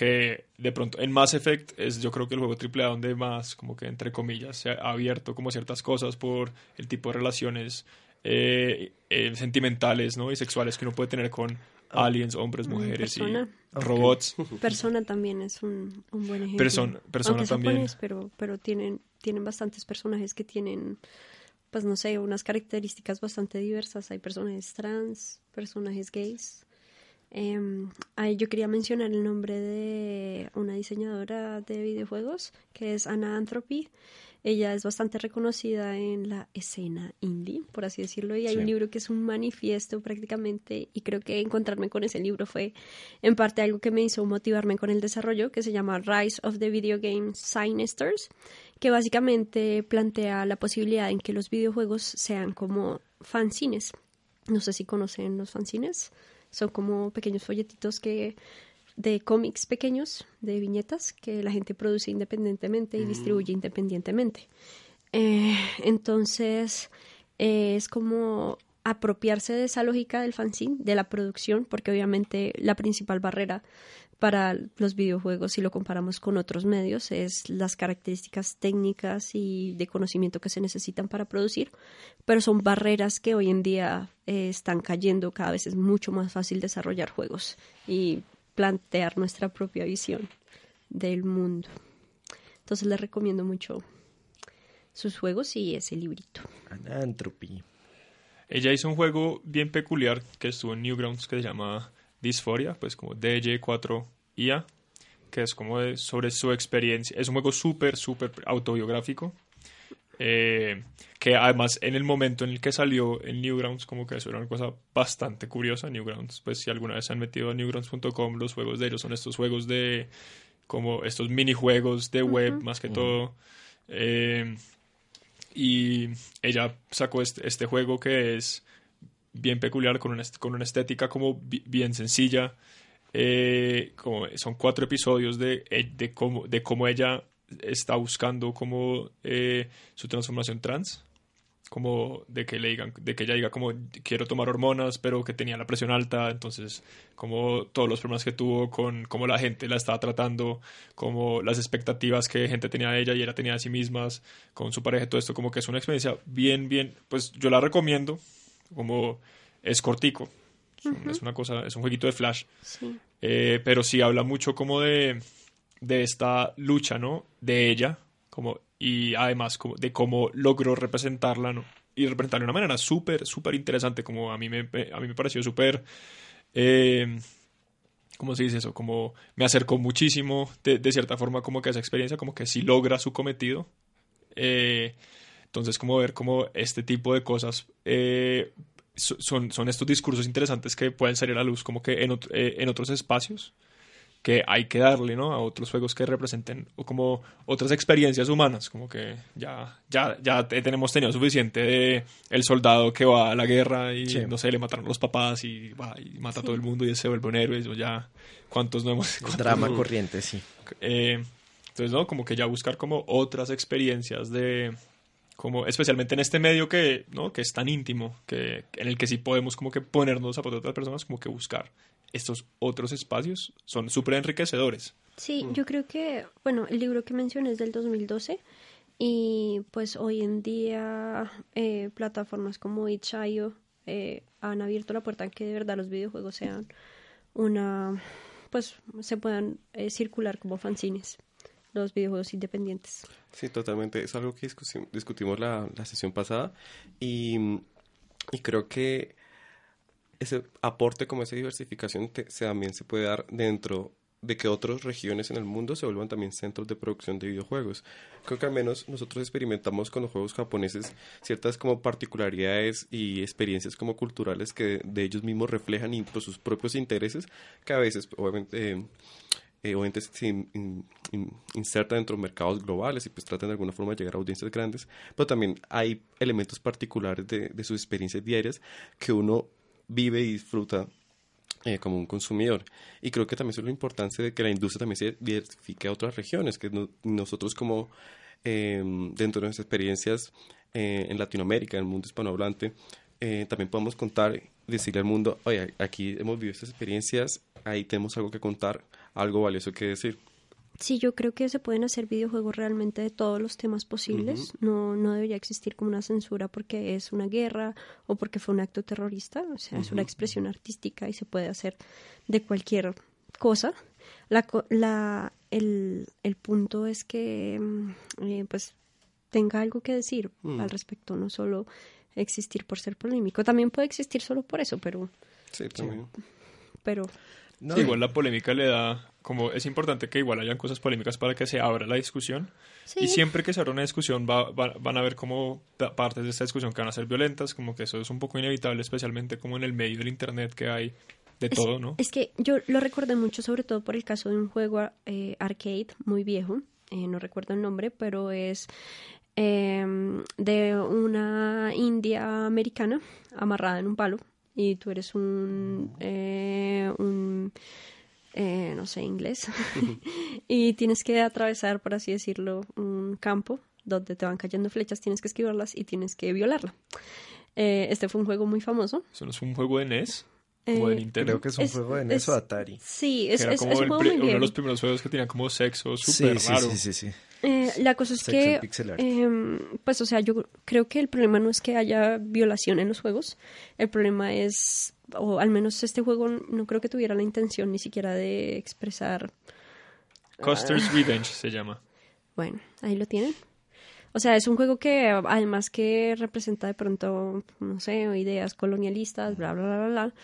que de pronto en Mass Effect es yo creo que el juego AAA donde más como que entre comillas se ha abierto como ciertas cosas por el tipo de relaciones eh, eh, sentimentales ¿no? y sexuales que uno puede tener con aliens, hombres, Mm, mujeres y robots. Persona también es un, un buen ejemplo. Persona- Persona Aunque es también. japonés, pero, pero tienen, tienen bastantes personajes que tienen, pues no sé, unas características bastante diversas. Hay personajes trans, personajes gays. Em, ahí yo quería mencionar el nombre de una diseñadora de videojuegos que es Anna Anthropy. Ella es bastante reconocida en la escena indie, por así decirlo, y hay un Sí. libro que es un manifiesto prácticamente, y creo que encontrarme con ese libro fue en parte algo que me hizo motivarme con el desarrollo, que se llama Rise of the Video Game Signesters, que básicamente plantea la posibilidad en que los videojuegos sean como fanzines. No sé si conocen los fanzines, son como pequeños folletitos que de cómics pequeños, de viñetas, que la gente produce independientemente y distribuye independientemente. Eh, entonces, eh, es como apropiarse de esa lógica del fanzine, de la producción, porque obviamente la principal barrera para los videojuegos, si lo comparamos con otros medios, es las características técnicas y de conocimiento que se necesitan para producir, pero son barreras que hoy en día eh, están cayendo, cada vez es mucho más fácil desarrollar juegos y plantear nuestra propia visión del mundo. Entonces les recomiendo mucho sus juegos y ese librito. Anantropy. Ella hizo un juego bien peculiar que estuvo en Newgrounds que se llama Dysphoria, pues como DJ4IA, que es como de- sobre su experiencia. Es un juego súper, súper autobiográfico. eh, que además en el momento en el que salió en Newgrounds, como que eso era una cosa bastante curiosa. Newgrounds, pues si alguna vez se han metido a newgrounds.com, los juegos de ellos son estos juegos de como estos minijuegos de web más que todo. Eh, y ella sacó este, este, juego que es bien peculiar, con una, con una estética como bien sencilla. Eh, como son cuatro episodios de, de, cómo, de cómo ella está buscando como eh, su transformación trans. Como de que le digan, de que ella diga como quiero tomar hormonas, pero que tenía la presión alta, entonces como todos los problemas que tuvo con cómo la gente la estaba tratando, como las expectativas que gente tenía de ella y ella tenía de sí mismas, con su pareja, todo esto, como que es una experiencia bien, bien, pues yo la recomiendo, como es cortico, es una cosa, es un jueguito de flash, eh, pero sí habla mucho como de, de esta lucha, ¿no? De ella, como y además como de cómo logró representarla ¿no? y representarla de una manera súper, súper interesante, como a mí me, a mí me pareció súper... Eh, ¿Cómo se dice eso? Como me acercó muchísimo, de, cierta forma, como que esa experiencia, como que sí logra su cometido. Eh, entonces, como ver cómo este tipo de cosas eh, son, son estos discursos interesantes que pueden salir a la luz, como que en, eh, en otros espacios que hay que darle, ¿no? A otros juegos que representen o como otras experiencias humanas, como que ya, ya, ya tenemos tenido suficiente de el soldado que va a la guerra y no sé, le mataron los papás y va y mata a todo el mundo y se vuelve un héroe, o ya, ¿cuántos no hemos? Drama corriente, sí. Eh, entonces, ¿no? Como que ya buscar como otras experiencias de, como especialmente en este medio que, ¿no? que es tan íntimo, que, en el que sí podemos como que ponernos a otras personas, como que buscar estos otros espacios son súper enriquecedores. Sí, mm. yo creo que, bueno, el libro que mencioné es del 2012 y pues hoy en día eh, plataformas como itch.io eh, han abierto la puerta a que de verdad los videojuegos sean una, pues se puedan eh, circular como fanzines los videojuegos independientes. Sí, totalmente. Es algo que discutimos la, la sesión pasada y, y, creo que ese aporte como esa diversificación se, también se puede dar dentro de que otras regiones en el mundo se vuelvan también centros de producción de videojuegos. Creo que al menos nosotros experimentamos con los juegos japoneses ciertas como particularidades y experiencias como culturales que de ellos mismos reflejan incluso sus propios intereses que a veces obviamente eh, eh, obviamente se inserta dentro de mercados globales y pues tratan de alguna forma de llegar a audiencias grandes, pero también hay elementos particulares de, de sus experiencias diarias que uno vive y disfruta eh, como un consumidor. Y creo que también es lo importante de que la industria también se diversifique a otras regiones, que nosotros como em, dentro de nuestras experiencias eh, en Latinoamérica, en el mundo hispanohablante, eh, también podemos contar, decirle al mundo, oye, aquí hemos vivido estas experiencias, ahí tenemos algo que contar, algo valioso que decir. Sí, yo creo que se pueden hacer videojuegos realmente de todos los temas posibles. no, no debería existir como una censura porque es una guerra o porque fue un acto terrorista. O sea, es una expresión artística y se puede hacer de cualquier cosa. La, la, el, el punto es que mm, eh, pues tenga algo que decir mm. al respecto, no solo existir por ser polémico. También puede existir solo por eso, pero... Sí, también. Pero... igual la polémica le da, como es importante que igual hayan cosas polémicas para que se abra la discusión. Y siempre que se abra una discusión va, van a ver como partes de esta discusión que van a ser violentas, como que eso es un poco inevitable, especialmente como en el medio del Internet que hay de todo, ¿no? Es que yo lo recordé mucho, sobre todo por el caso de un juego eh, arcade muy viejo, eh, no recuerdo el nombre, pero es Em, de una india americana amarrada en un palo y tú eres un, eh, un eh, no sé, inglés y tienes que atravesar, por así decirlo, un campo donde te van cayendo flechas, tienes que esquivarlas y tienes que violarla. Eh, este fue un juego muy famoso. ¿Eso no es un juego de NES? Creo que es un juego de NES o Atari. Sí, es, es, como uno de los primeros juegos que tenía como sexo súper raro. Sí, sí, sí. Eh, la cosa es que, eh, pues, o sea, yo creo que el problema no es que haya violación en los juegos. El problema es, o al menos este juego no creo que tuviera la intención ni siquiera de expresar. Custer's ah. Revenge se llama. Bueno, ahí lo tienen. O sea, es un juego que además que representa de pronto, no sé, ideas colonialistas, bla, bla, bla, bla,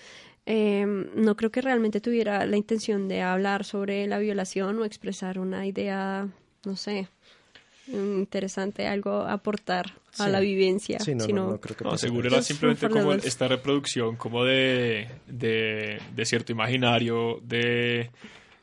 eh, no creo que realmente tuviera la intención de hablar sobre la violación o expresar una idea no sé, interesante, algo aportar a la vivencia. Sí, no, sino, no, creo que no seguro era simplemente como esta reproducción como de, de, cierto imaginario, de,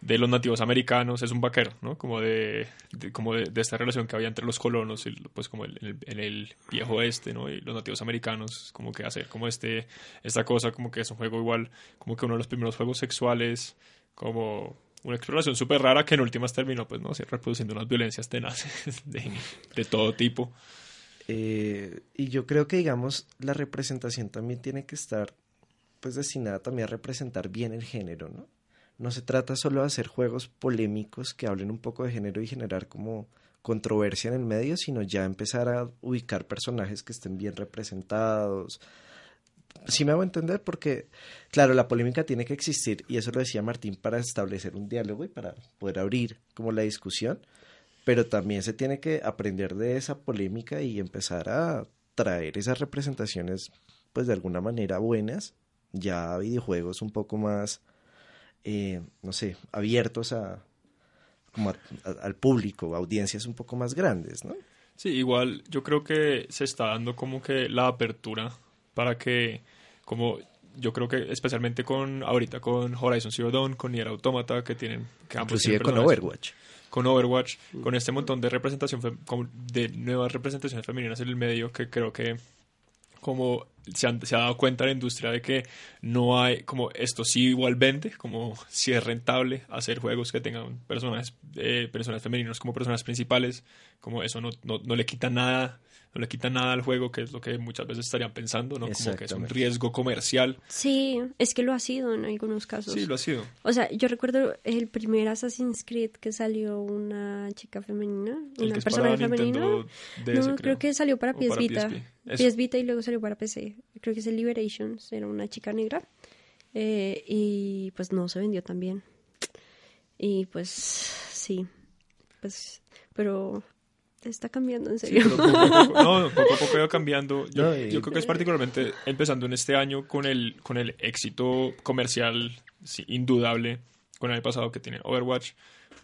de los nativos americanos, es un vaquero, ¿no? Como de, como de, de esta relación que había entre los colonos, y, pues como en el, el viejo oeste, ¿no? Y los nativos americanos, como que hacer como este, esta cosa, como que es un juego igual, como que uno de los primeros juegos sexuales, como una exploración súper rara que en últimas terminó, pues, ¿no? Sí, reproduciendo unas violencias tenaces de, de todo tipo. Eh, y yo creo que, digamos, la representación también tiene que estar, pues, destinada también a representar bien el género, ¿no? No se trata solo de hacer juegos polémicos que hablen un poco de género y generar como controversia en el medio, sino ya empezar a ubicar personajes que estén bien representados. Sí me hago entender porque, claro, la polémica tiene que existir y eso lo decía Martín para establecer un diálogo y para poder abrir como la discusión, pero también se tiene que aprender de esa polémica y empezar a traer esas representaciones, pues de alguna manera buenas, ya videojuegos un poco más, eh, no sé, abiertos a, como a- a- al público, a audiencias un poco más grandes, ¿no? Sí, igual yo creo que se está dando como que la apertura para que, como yo creo que especialmente con ahorita con Horizon Zero Dawn, con Nier Automata, que tienen que Inclusive con Overwatch. con Overwatch, con este montón de representación de nuevas representaciones femeninas en el medio que creo que como se, han- ha dado cuenta la industria de que no hay, como esto sí igual vende, como si es rentable hacer juegos que tengan personajes, eh, personajes femeninos como personajes principales, como eso no, no, no le quita nada, no le quita nada al juego, que es lo que muchas veces estarían pensando, ¿no? Como que es un riesgo comercial. Sí, es que lo ha sido en algunos casos. Sí, lo ha sido. O sea, yo recuerdo el primer Assassin's Creed que salió una chica femenina, El una para femenina. No, creo. que salió para PS Vita. PSP. Eso. PS Vita y luego salió para PC. Creo que es el Liberations, era una chica negra. Eh, y pues no se vendió tan bien. Y pues sí, pues, pero está cambiando en serio. poco poco, no, poco a poco iba cambiando. Yo, No, y- yo creo que es particularmente empezando en este año con el, con el éxito comercial sí, indudable con el año pasado que tiene Overwatch,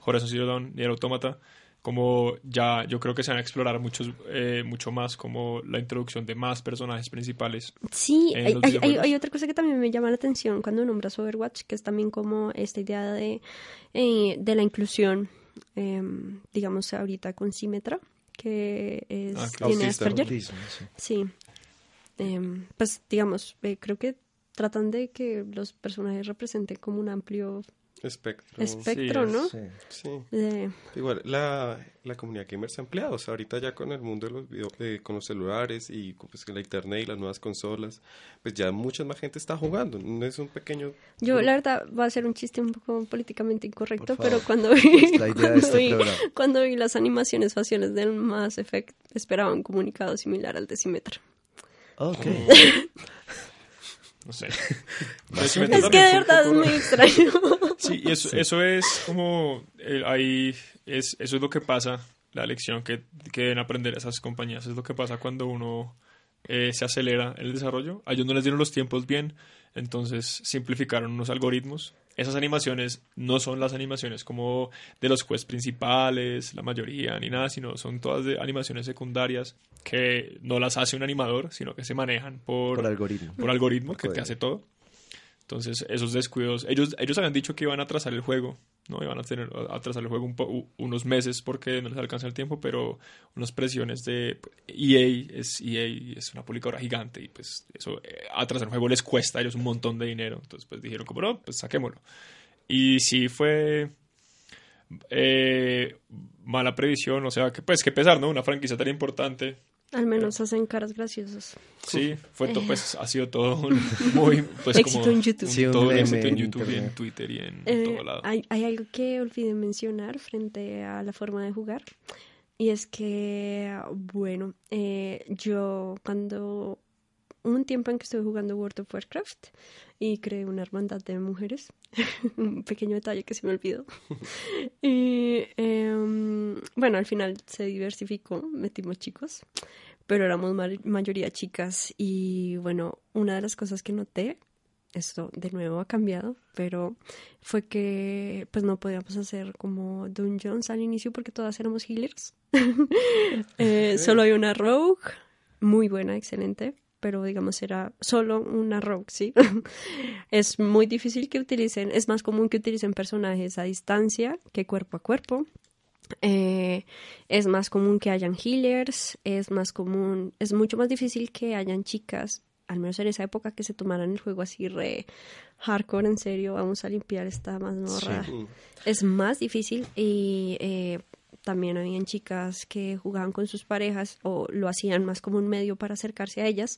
Horizon Zero Dawn, Nier Automata. Como ya yo creo que se van a explorar muchos, eh, mucho más como la introducción de más personajes principales. Sí, hay, hay- hay otra cosa que también me llama la atención cuando nombras Overwatch, que es también como esta idea de, eh, de la inclusión, em, digamos ahorita con Symmetra, que es, Ah, claro. tiene Autista, Asperger. Autismo, sí. Sí. Em, pues digamos, eh, creo que tratan de que los personajes representen como un amplio Espectro. espectro, es- ¿no? Sí. Sí. De- Igual, la, la comunidad gamer se ha ampliado. O sea, ahorita ya con el mundo de los video, eh, con los celulares y pues, la internet y las nuevas consolas, pues ya mucha más gente está jugando. No es un pequeño... Yo, la verdad, va a ser un chiste un poco políticamente incorrecto, pero favor. cuando vi, cuando, este vi, cuando vi las animaciones faciales del Mass Effect, esperaba un comunicado similar al de Symmetra. Ok. No sé. Es que de verdad es muy extraño. Sí, y eso, eso es como eh, ahí es eso es lo que pasa, la lección que, que deben aprender esas compañías, es lo que pasa cuando uno eh, se acelera en el desarrollo. A ellos no les dieron los tiempos bien, entonces simplificaron unos algoritmos. Esas animaciones no son las animaciones como de los quests principales, la mayoría, ni nada, sino son todas de animaciones secundarias que no las hace un animador, sino que se manejan por, Por algoritmo. por algoritmo que te hace todo. Entonces, esos descuidos, ellos, ellos habían dicho que iban a atrasar el juego, ¿no? Iban a tener a atrasar el juego un unos meses porque no les alcanza el tiempo, pero unas presiones de EA, es EA es una publicadora gigante y pues eso, eh, atrasar el juego les cuesta a ellos un montón de dinero. Entonces, pues dijeron como, no, pues saquémoslo. Y sí fue eh, mala previsión, o sea, que pues qué pesar, ¿no? Una franquicia tan importante Al menos hacen caras graciosas. Sí, fue to- pues ha sido todo un muy pues Éxito como en YouTube. Sí, un todo un éxito en YouTube y en. Twitter y en Eh, todo lado. hay, hay algo que olvidé mencionar frente a la forma de jugar. Y es que, bueno, eh, yo cuando un tiempo en que estuve jugando World of Warcraft y creé una hermandad de mujeres, un pequeño detalle que se me olvidó. y em, bueno, al final se diversificó, metimos chicos, pero éramos ma- mayoría chicas y bueno, una de las cosas que noté esto de nuevo ha cambiado, pero fue que pues no podíamos hacer como dungeons al inicio porque todas éramos healers. Eh, Solo hay una rogue, muy buena, excelente. Pero digamos era solo una ¿sí? es muy difícil que utilicen, es más común que utilicen personajes a distancia que cuerpo a cuerpo. Eh, es más común que hayan healers, es más común, es mucho más difícil que hayan chicas, al menos en esa época, que se tomaran el juego así re hardcore, en serio, vamos a limpiar esta mazmorra. Sí. Es más difícil y eh, también habían chicas que jugaban con sus parejas o lo hacían más como un medio para acercarse a ellas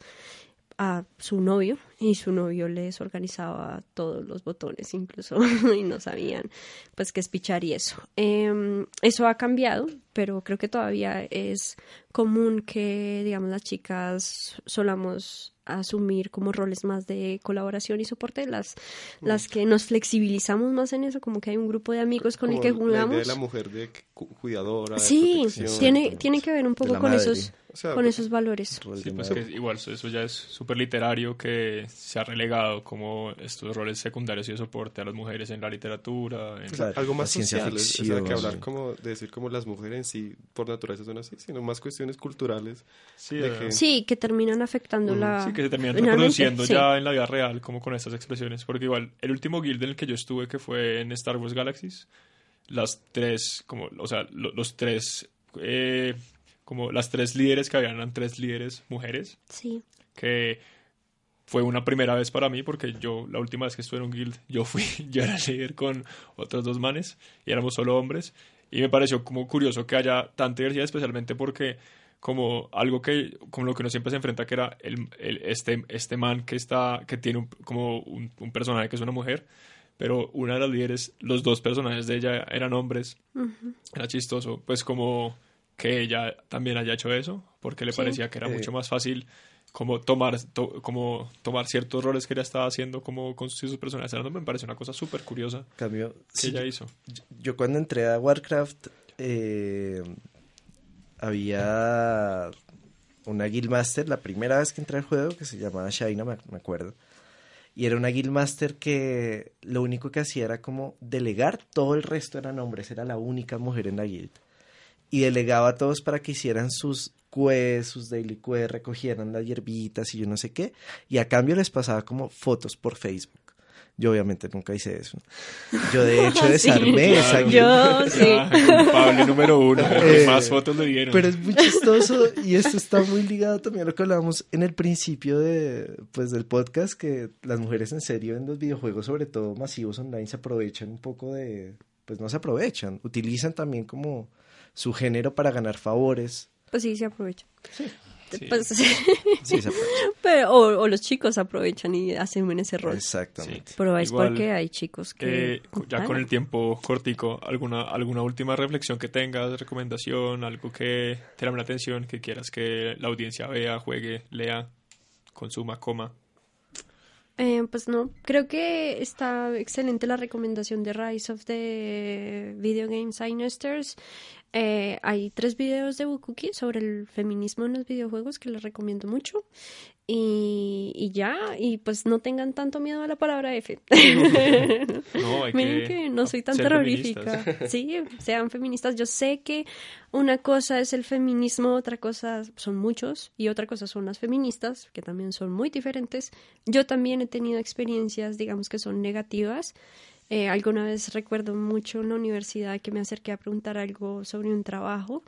a su novio y su novio les organizaba todos los botones incluso y no sabían pues qué espichar y eso. Em, eso ha cambiado, pero creo que todavía es común que digamos las chicas solamos asumir como roles más de colaboración y soporte, las, las que nos flexibilizamos más en eso, como que hay un grupo de amigos con el que La idea jugamos. de la mujer de cu- cuidadora, de Sí, tiene, tiene que ver un de poco con madre. esos, O sea, con esos valores. Sí, pues que igual eso ya es súper literario que se ha relegado como estos roles secundarios y de soporte a las mujeres en la literatura. en- Claro, algo más social, es- o sea, ficción, que hablar sí. como de decir como las mujeres en sí por naturaleza son así, sino más cuestiones culturales. Sí, de eh, que- Sí, que terminan afectando la... Sí, que se terminan finalmente, reproduciendo sí. ya en la vida real, como con estas expresiones. Porque igual, el último guild en el que yo estuve, que fue en Star Wars Galaxies, las tres, como, o sea, lo- los tres, eh, como las tres líderes que habían eran tres líderes mujeres, Sí. que fue una primera vez para mí, porque yo, la última vez que estuve en un guild, yo fui, yo era líder con otros dos manes, y éramos solo hombres, y me pareció como curioso que haya tanta diversidad, especialmente porque como algo que como lo que uno siempre se enfrenta que era el, el- este este man que está que tiene un- como un, un personaje que es una mujer pero una de las líderes los dos personajes de ella eran hombres era chistoso pues como que ella también haya hecho eso porque le Sí. parecía que era Eh. mucho más fácil como tomar to- como tomar ciertos roles que ella estaba haciendo como con sus, personajes me parece una cosa súper curiosa Cambio, que sí, ella hizo yo, yo cuando entré a Warcraft eh, había una Guildmaster, la primera vez que entré al juego, que se llamaba Shaina, me, me acuerdo. Y era una Guildmaster que lo único que hacía era como delegar, todo el resto eran hombres, era la única mujer en la guild. Y delegaba a todos para que hicieran sus quests, sus daily quests, recogieran las hierbitas y yo no sé qué. Y a cambio les pasaba como fotos por Facebook. Yo obviamente nunca hice eso. Yo de hecho Sí. desarmé esa Claro. Yo, sí. Ya, culpable número uno que Eh, más fotos le dieron Pero es muy chistoso y esto está muy ligado también a lo que hablábamos en el principio de, pues, del podcast, que las mujeres en serio en los videojuegos, sobre todo masivos online, se aprovechan un poco de, pues no se aprovechan, utilizan también como su género para ganar favores. Pues sí, se aprovecha. Sí. Pues, Sí, se aprovechan. pero, o, o los chicos aprovechan y hacen ese rol. Exactamente. Pero es Igual, porque hay chicos que... Eh, ya con el tiempo cortico, ¿alguna, ¿alguna última reflexión que tengas, recomendación, algo que te llame la atención, que quieras que la audiencia vea, juegue, lea, consuma, coma? Eh, pues no, creo que está excelente la recomendación de Rise of the Video Game Signesters. Eh, hay tres videos de Bukuki sobre el feminismo en los videojuegos que les recomiendo mucho. Y, y ya, y pues no tengan tanto miedo a la palabra F. No, hay Miren que, que no soy tan terrorífica. feministas. Sí, sean feministas. Yo sé que una cosa es el feminismo, otra cosa son muchos y otra cosa son las feministas, que también son muy diferentes. Yo también he tenido experiencias, digamos que son negativas. Eh, alguna vez recuerdo mucho en la universidad que me acerqué a preguntar algo sobre un trabajo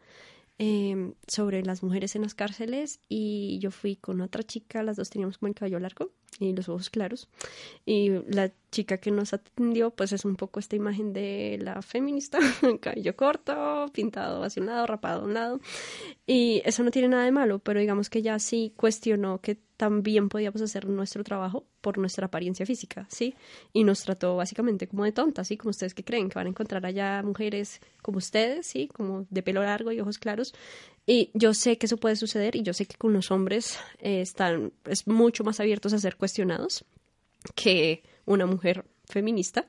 eh, sobre las mujeres en las cárceles y yo fui con otra chica, las dos teníamos como el cabello largo y los ojos claros y la chica que nos atendió pues es un poco esta imagen de la feminista, cabello corto, pintado hacia un lado, rapado a un lado y eso no tiene nada de malo, pero digamos que ya sí cuestionó que también podíamos hacer nuestro trabajo por nuestra apariencia física, ¿sí? Y nos trató básicamente como de tontas, ¿sí? Como ustedes que creen que van a encontrar allá mujeres como ustedes, ¿sí? Como de pelo largo y ojos claros. Y yo sé que eso puede suceder y yo sé que con los hombres eh, están es mucho más abiertos a ser cuestionados que una mujer feminista.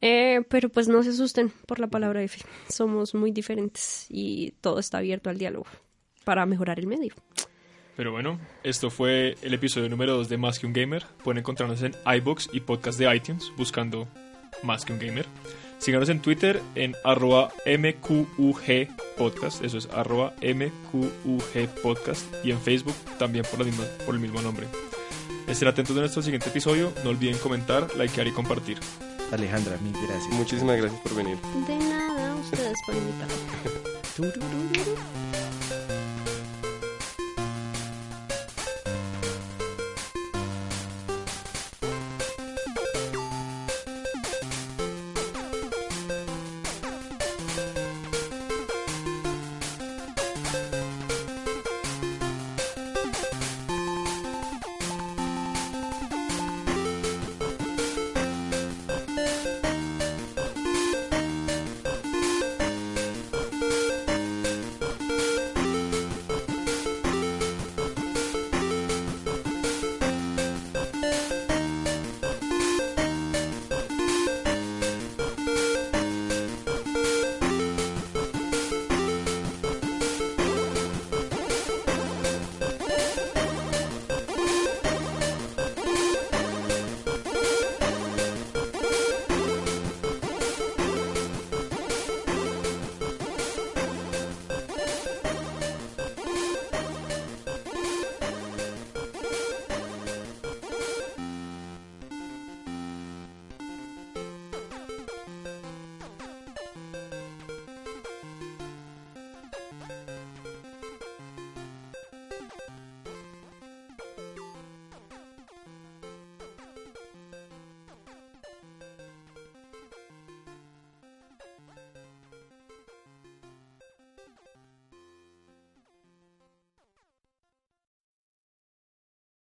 Eh, pero pues no se asusten por la palabra F. Somos muy diferentes y todo está abierto al diálogo para mejorar el medio. Pero bueno, esto fue el episodio número 2 de Más que un Gamer. Pueden encontrarnos en iBox y podcast de iTunes buscando Más que un Gamer. Síganos en Twitter en arroba MQUG podcast, eso es arroba MQUG podcast y en Facebook también por, la misma, por el mismo nombre. Estén atentos de nuestro siguiente episodio, no olviden comentar, likear y compartir. Alejandra, mil gracias. Muchísimas gracias por venir. De nada, ustedes por invitarme.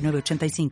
906985.